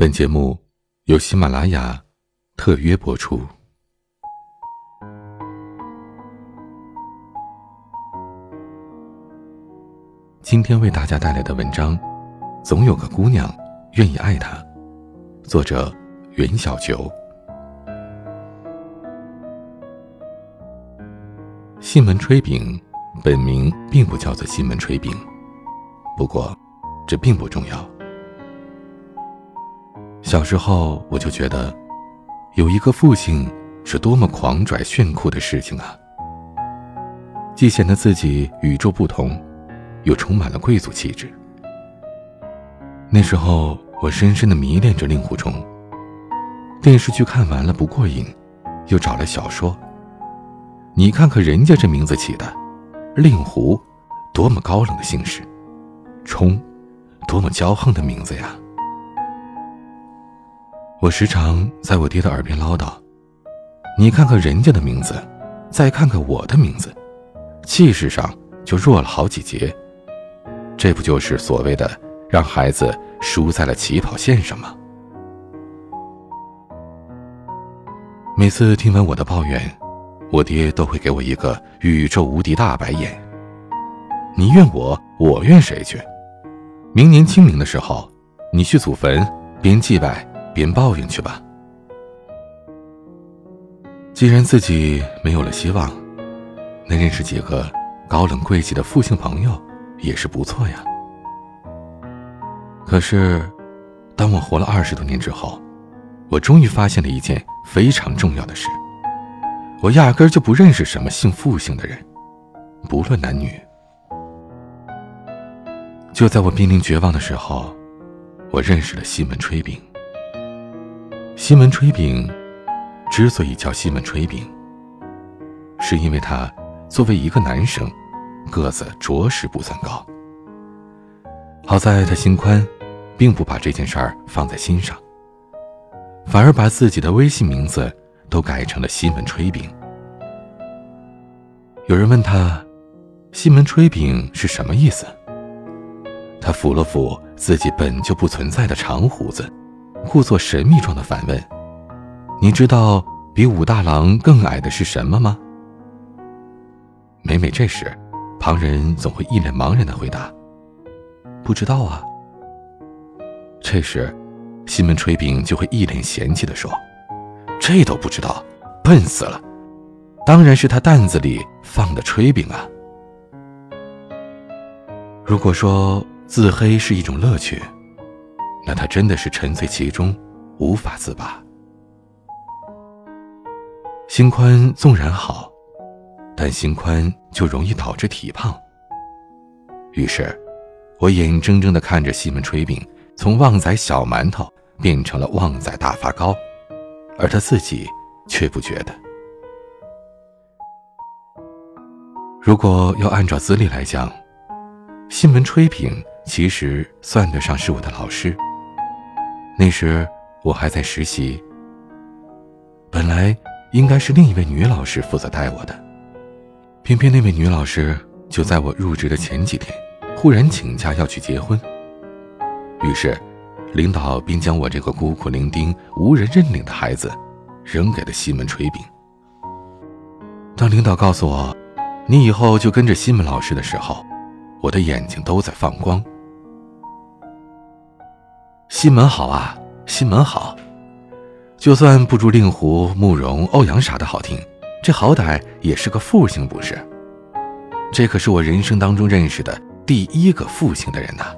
本节目由喜马拉雅特约播出。今天为大家带来的文章，《总有个姑娘愿意爱他》，作者袁小球。西门吹饼本名并不叫做西门吹饼，不过这并不重要。小时候我就觉得，有一个父亲是多么狂拽炫酷的事情啊！既显得自己与众不同，又充满了贵族气质。那时候我深深的迷恋着令狐冲。电视剧看完了不过瘾，又找了小说。你看看人家这名字起的，令狐，多么高冷的姓氏；冲，多么骄横的名字呀！我时常在我爹的耳边唠叨：“你看看人家的名字，再看看我的名字，气势上就弱了好几截。这不就是所谓的让孩子输在了起跑线上吗？”每次听完我的抱怨，我爹都会给我一个宇宙无敌大白眼。你怨我，我怨谁去？明年清明的时候，你去祖坟边祭拜。别抱怨去吧。既然自己没有了希望，能认识几个高冷贵气的父姓朋友也是不错呀。可是，当我活了二十多年之后，我终于发现了一件非常重要的事：我压根就不认识什么姓傅姓的人，不论男女。就在我濒临绝望的时候，我认识了西门吹饼。西门吹饼之所以叫西门吹饼，是因为他作为一个男生，个子着实不算高。好在他心宽，并不把这件事儿放在心上，反而把自己的微信名字都改成了西门吹饼。有人问他，西门吹饼是什么意思？他抚了抚自己本就不存在的长胡子。故作神秘状的反问：“你知道比武大郎更矮的是什么吗？”每每这时，旁人总会一脸茫然的回答：“不知道啊。”这时，西门吹饼就会一脸嫌弃的说：“这都不知道，笨死了！当然是他担子里放的炊饼啊。”如果说自黑是一种乐趣，那他真的是沉醉其中，无法自拔。心宽纵然好，但心宽就容易导致体胖。于是，我眼睁睁的看着西门吹饼从旺仔小馒头变成了旺仔大发糕，而他自己却不觉得。如果要按照资历来讲，西门吹饼其实算得上是我的老师。那时我还在实习，本来应该是另一位女老师负责带我的，偏偏那位女老师就在我入职的前几天，忽然请假要去结婚。于是，领导便将我这个孤苦伶仃、无人认领的孩子，扔给了西门炊饼。当领导告诉我，你以后就跟着西门老师的时候，我的眼睛都在放光。西门好啊，西门好，就算不如令狐、慕容、欧阳啥的好听，这好歹也是个复姓不是？这可是我人生当中认识的第一个复姓的人呐，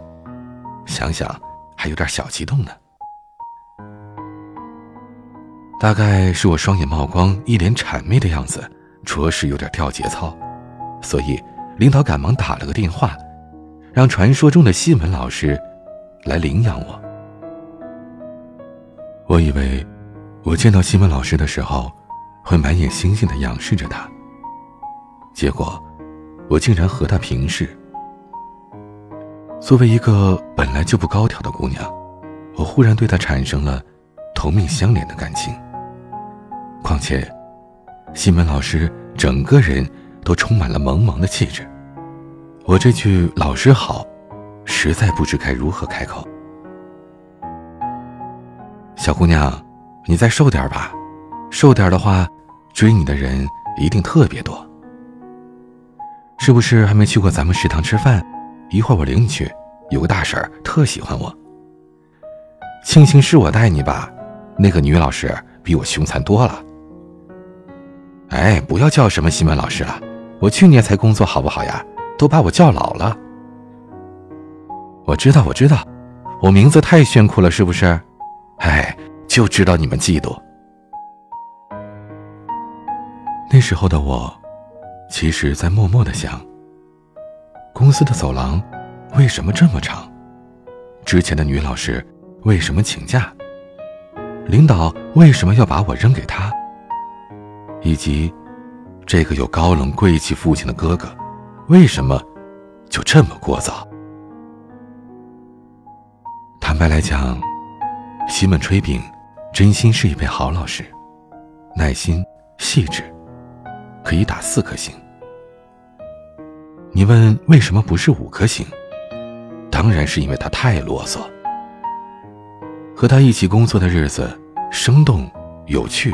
想想还有点小激动呢。大概是我双眼冒光、一脸谄媚的样子，着实有点掉节操，所以领导赶忙打了个电话，让传说中的西门老师来领养我。我以为，我见到西门老师的时候，会满眼星星的仰视着他。结果，我竟然和他平视。作为一个本来就不高挑的姑娘，我忽然对他产生了同命相连的感情。况且，西门老师整个人都充满了萌萌的气质，我这句“老师好”，实在不知该如何开口。小姑娘，你再瘦点吧，瘦点的话，追你的人一定特别多。是不是还没去过咱们食堂吃饭？一会儿我领你去，有个大婶特喜欢我。庆幸是我带你吧，那个女老师比我凶残多了。哎，不要叫什么新闻老师了，我去年才工作好不好呀？都把我叫老了。我知道，我知道，我名字太炫酷了，是不是？哎，就知道你们嫉妒。那时候的我，其实在默默的想：公司的走廊为什么这么长？之前的女老师为什么请假？领导为什么要把我扔给他？以及这个有高冷贵气父亲的哥哥，为什么就这么聒噪？坦白来讲。西门吹饼，真心是一位好老师，耐心细致，可以打四颗星。你问为什么不是五颗星？当然是因为他太啰嗦。和他一起工作的日子，生动有趣，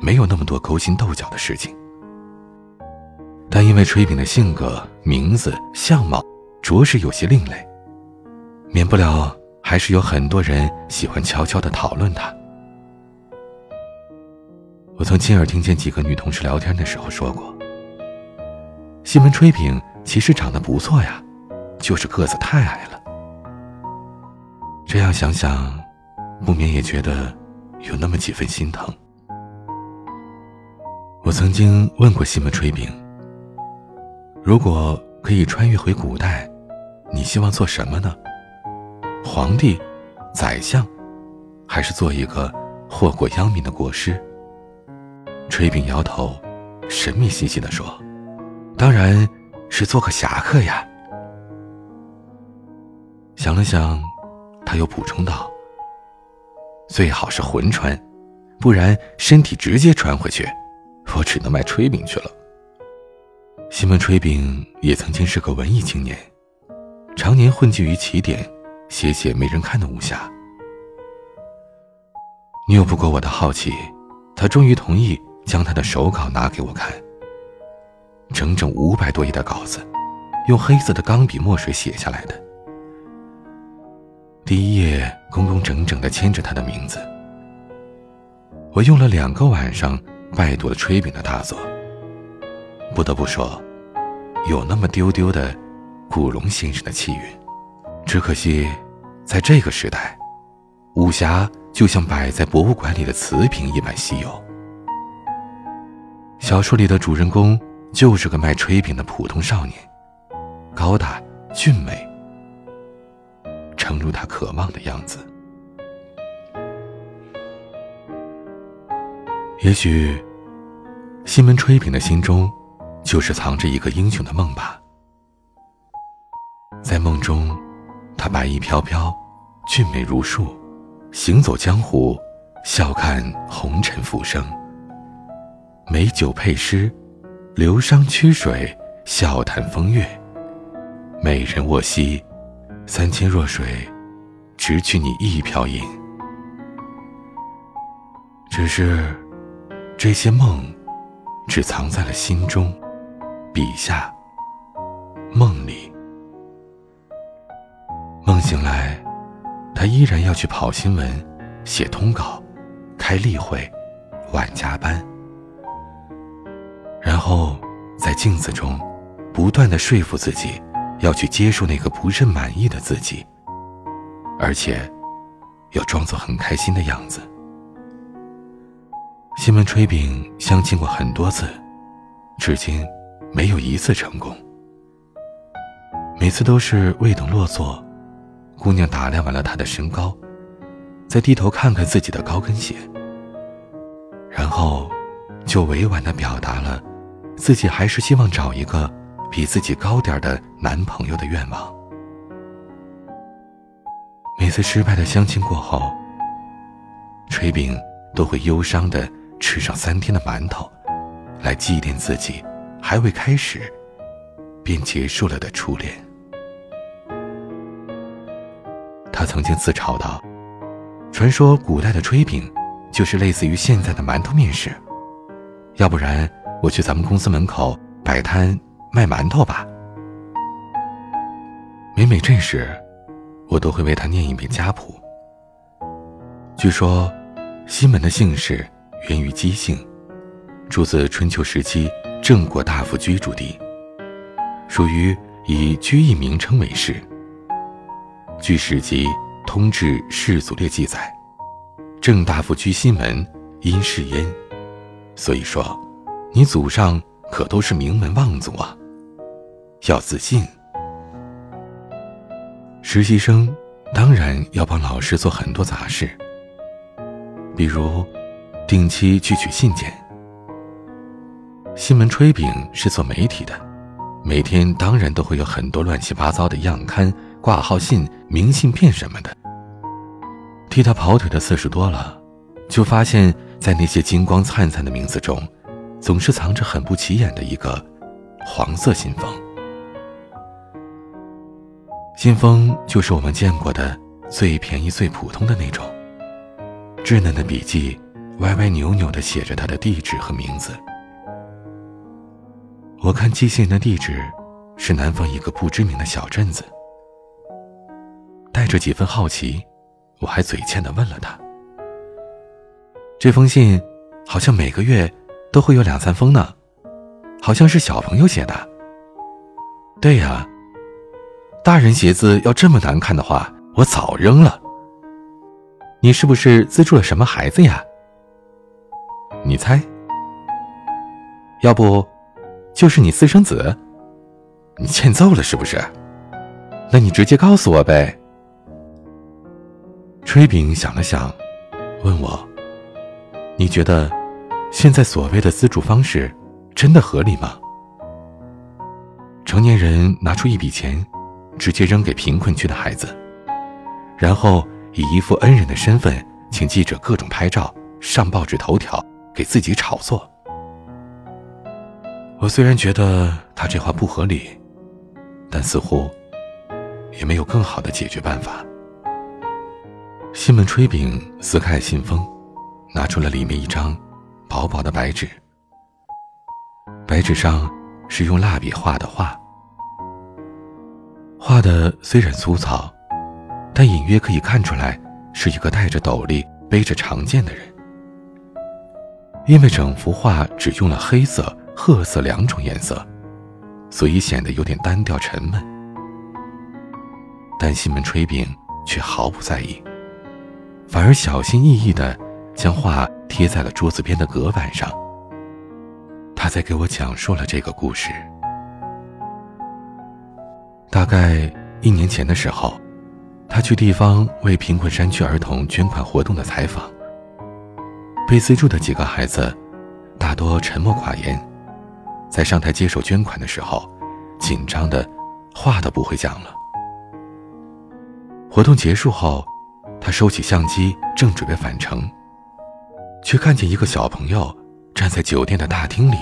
没有那么多勾心斗角的事情。但因为吹饼的性格、名字、相貌，着实有些另类，免不了。还是有很多人喜欢悄悄的讨论他。我曾亲耳听见几个女同事聊天的时候说过：“西门吹饼其实长得不错呀，就是个子太矮了。”这样想想，不免也觉得有那么几分心疼。我曾经问过西门吹饼：“如果可以穿越回古代，你希望做什么呢？”皇帝、宰相，还是做一个祸国殃民的国师？炊饼摇头，神秘兮兮地说：“当然是做个侠客呀。”想了想，他又补充道：“最好是魂穿，不然身体直接穿回去，我只能卖炊饼去了。”西门炊饼也曾经是个文艺青年，常年混迹于起点。写写没人看的武侠，拗不过我的好奇，他终于同意将他的手稿拿给我看。整整五百多页的稿子，用黑色的钢笔墨水写下来的。第一页工工整整的签着他的名字。我用了两个晚上拜读了炊饼的大作。不得不说，有那么丢丢的古龙先生的气韵。只可惜，在这个时代，武侠就像摆在博物馆里的瓷瓶一般稀有。小说里的主人公就是个卖炊饼的普通少年，高大俊美，诚如他渴望的样子。也许，西门炊饼的心中，就是藏着一个英雄的梦吧，在梦中。她白衣飘飘，俊美如树，行走江湖，笑看红尘浮生。美酒配诗，流觞曲水，笑谈风月。美人卧膝，三千弱水，只取你一瓢饮。只是，这些梦，只藏在了心中，笔下，梦里。醒来，他依然要去跑新闻、写通稿、开例会、晚加班，然后在镜子中不断的说服自己要去接受那个不甚满意的自己，而且要装作很开心的样子。西门吹饼相亲过很多次，至今没有一次成功，每次都是未等落座。姑娘打量完了他的身高，再低头看看自己的高跟鞋，然后就委婉的表达了自己还是希望找一个比自己高点的男朋友的愿望。每次失败的相亲过后，炊饼都会忧伤的吃上三天的馒头，来祭奠自己还未开始便结束了的初恋。他曾经自嘲道：“传说古代的炊饼就是类似于现在的馒头面食。要不然我去咱们公司门口摆摊卖馒头吧。每每这时，我都会为他念一遍家谱。据说，西门的姓氏源于姬姓，出自春秋时期郑国大夫居住地，属于以居邑名称为氏。据史籍《通志世祖列》记载，郑大夫居西门，因氏焉。所以说，你祖上可都是名门望族啊，要自信。实习生当然要帮老师做很多杂事。比如，定期去取信件。西门炊饼是做媒体的，每天当然都会有很多乱七八糟的样刊、挂号信、明信片什么的。替他跑腿的次数多了，就发现，在那些金光灿灿的名字中，总是藏着很不起眼的一个黄色信封。信封就是我们见过的最便宜、最普通的那种。稚嫩的笔记，歪歪扭扭的写着他的地址和名字。我看寄信的地址是南方一个不知名的小镇子。这几分好奇，我还嘴欠的问了他：“这封信好像每个月都会有两三封呢，好像是小朋友写的。”“对呀，大人写字要这么难看的话，我早扔了。”你是不是资助了什么孩子呀？你猜？要不，就是你私生子？你欠揍了是不是？那你直接告诉我呗。炊饼想了想，问我：“你觉得，现在所谓的资助方式，真的合理吗？成年人拿出一笔钱，直接扔给贫困区的孩子，然后……”以一副恩人的身份，请记者各种拍照，上报纸头条，给自己炒作。我虽然觉得他这话不合理，但似乎也没有更好的解决办法。西门炊饼撕开信封，拿出了里面一张薄薄的白纸。白纸上是用蜡笔画的画，画的虽然粗糙。但隐约可以看出来，是一个戴着斗笠、背着长剑的人。因为整幅画只用了黑色、褐色两种颜色，所以显得有点单调沉闷。但西门炊饼却毫不在意，反而小心翼翼地将画贴在了桌子边的隔板上。他在给我讲述了这个故事。大概一年前的时候。他去地方为贫困山区儿童捐款活动的采访。被资助的几个孩子，大多沉默寡言，在上台接受捐款的时候，紧张的话都不会讲了。活动结束后，他收起相机，正准备返程，却看见一个小朋友站在酒店的大厅里，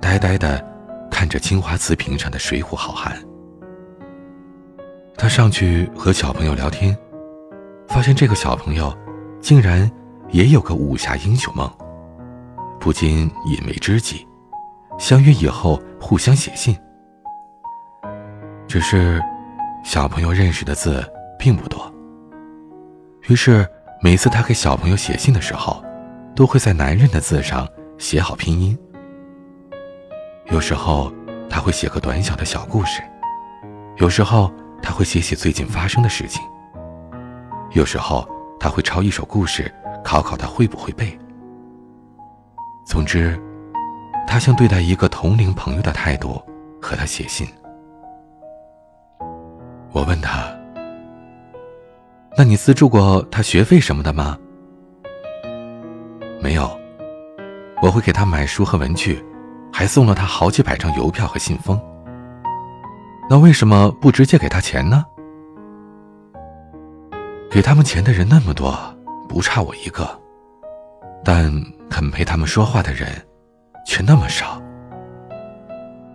呆呆的看着青花瓷瓶上的《水浒好汉》。他上去和小朋友聊天，发现这个小朋友竟然也有个武侠英雄梦，不禁引为知己，相约以后互相写信。只是小朋友认识的字并不多，于是每次他给小朋友写信的时候，都会在男人的字上写好拼音。有时候他会写个短小的小故事，有时候。他会写写最近发生的事情。有时候他会抄一首故事，考考他会不会背。总之，他像对待一个同龄朋友的态度和他写信。我问他：“那你资助过他学费什么的吗？”没有，我会给他买书和文具，还送了他好几百张邮票和信封。那为什么不直接给他钱呢？给他们钱的人那么多，不差我一个，但肯陪他们说话的人却那么少。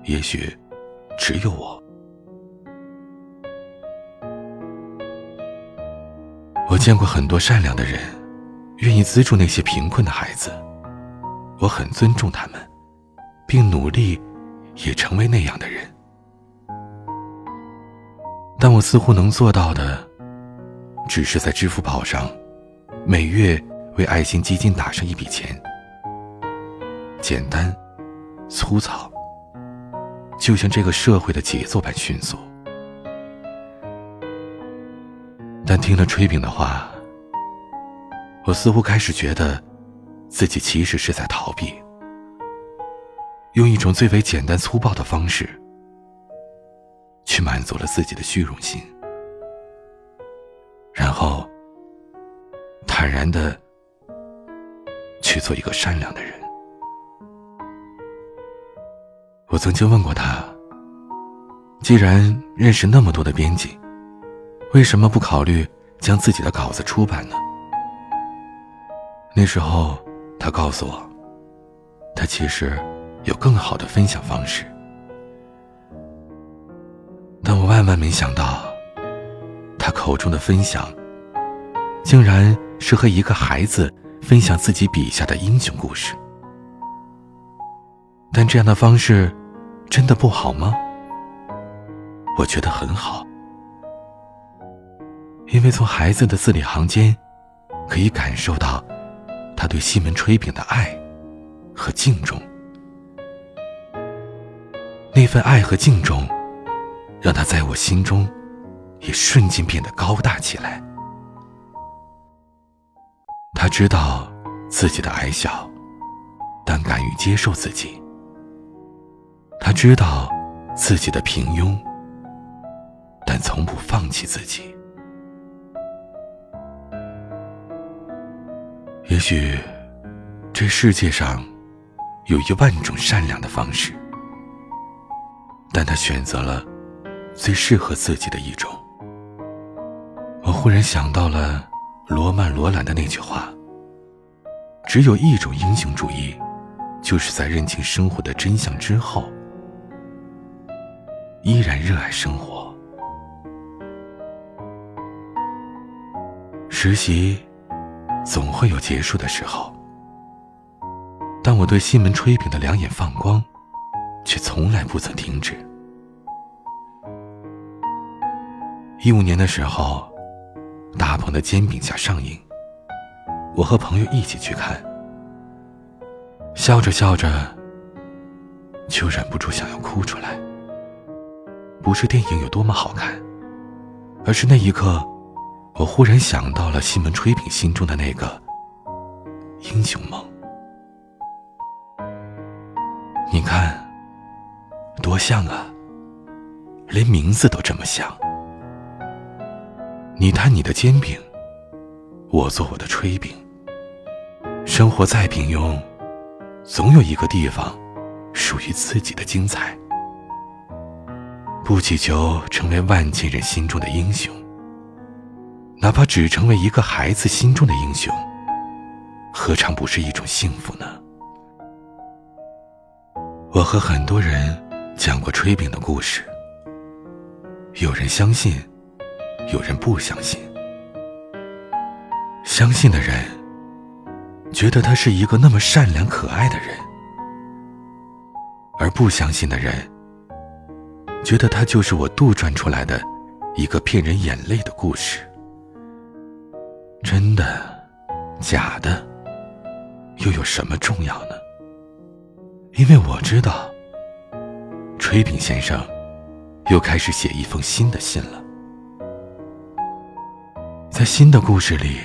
也许只有我。我见过很多善良的人，愿意资助那些贫困的孩子，我很尊重他们，并努力也成为那样的人。但我似乎能做到的，只是在支付宝上每月为爱心基金打上一笔钱，简单、粗糙，就像这个社会的节奏般迅速。但听了炊饼的话，我似乎开始觉得，自己其实是在逃避，用一种最为简单粗暴的方式。去满足了自己的虚荣心，然后坦然的去做一个善良的人。我曾经问过他，既然认识那么多的编辑，为什么不考虑将自己的稿子出版呢？那时候，他告诉我，他其实有更好的分享方式。但我万万没想到，他口中的分享，竟然是和一个孩子分享自己笔下的英雄故事。但这样的方式，真的不好吗？我觉得很好，因为从孩子的字里行间，可以感受到他对西门吹饼的爱和敬重。那份爱和敬重。让他在我心中，也瞬间变得高大起来。他知道自己的矮小，但敢于接受自己。他知道自己的平庸，但从不放弃自己。也许，这世界上有一万种善良的方式，但他选择了。最适合自己的一种。我忽然想到了罗曼·罗兰的那句话：“只有一种英雄主义，就是在认清生活的真相之后，依然热爱生活。”实习总会有结束的时候，但我对西门吹饼的两眼放光，却从来不曾停止。一五年的时候，大鹏的煎饼侠上映，我和朋友一起去看，笑着笑着，就忍不住想要哭出来。不是电影有多么好看，而是那一刻，我忽然想到了西门吹饼心中的那个英雄梦。你看，多像啊，连名字都这么像。你摊你的煎饼，我做我的炊饼。生活再平庸，总有一个地方属于自己的精彩。不祈求成为万千人心中的英雄，哪怕只成为一个孩子心中的英雄，何尝不是一种幸福呢？我和很多人讲过炊饼的故事，有人相信。有人不相信，相信的人觉得他是一个那么善良可爱的人，而不相信的人觉得他就是我杜撰出来的一个骗人眼泪的故事。真的，假的，又有什么重要呢？因为我知道，炊饼先生又开始写一封新的信了。在新的故事里，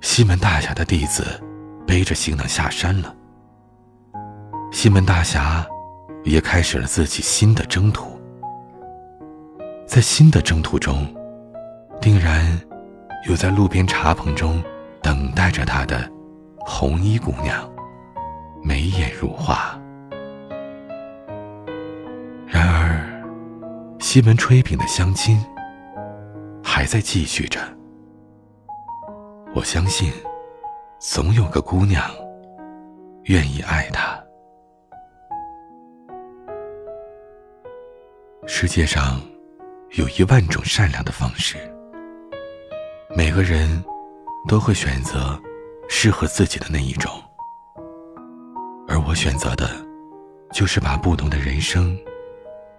西门大侠的弟子背着行囊下山了。西门大侠也开始了自己新的征途。在新的征途中，定然有在路边茶棚中等待着他的红衣姑娘，眉眼如画。然而，西门炊饼的相亲还在继续着。我相信，总有个姑娘愿意爱他。世界上有一万种善良的方式，每个人都会选择适合自己的那一种，而我选择的，就是把不同的人生、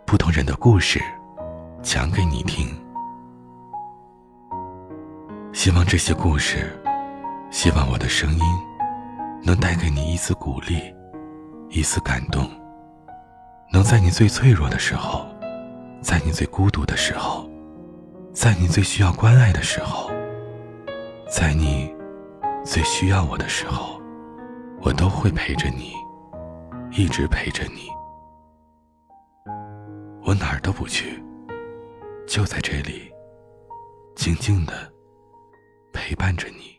不同人的故事讲给你听。希望这些故事，希望我的声音，能带给你一丝鼓励，一丝感动，能在你最脆弱的时候，在你最孤独的时候，在你最需要关爱的时候。在你最需要我的时候，我都会陪着你，一直陪着你。我哪儿都不去，就在这里，静静的陪伴着你。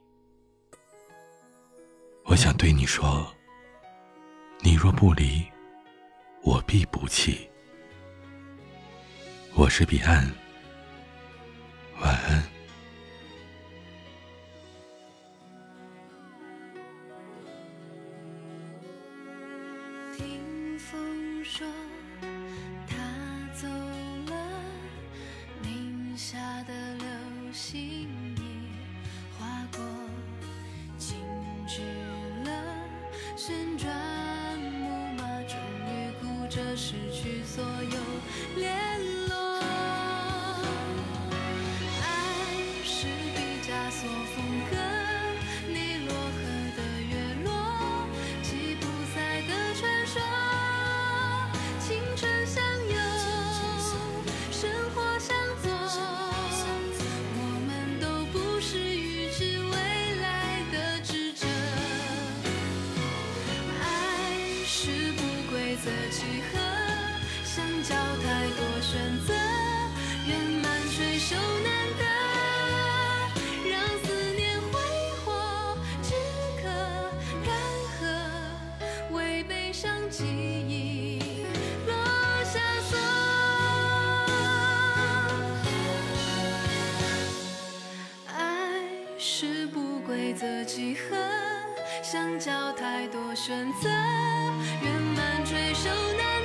我想对你说：你若不离，我必不弃。我是彼岸，是不规则几何，相交太多选择，圆满垂手难。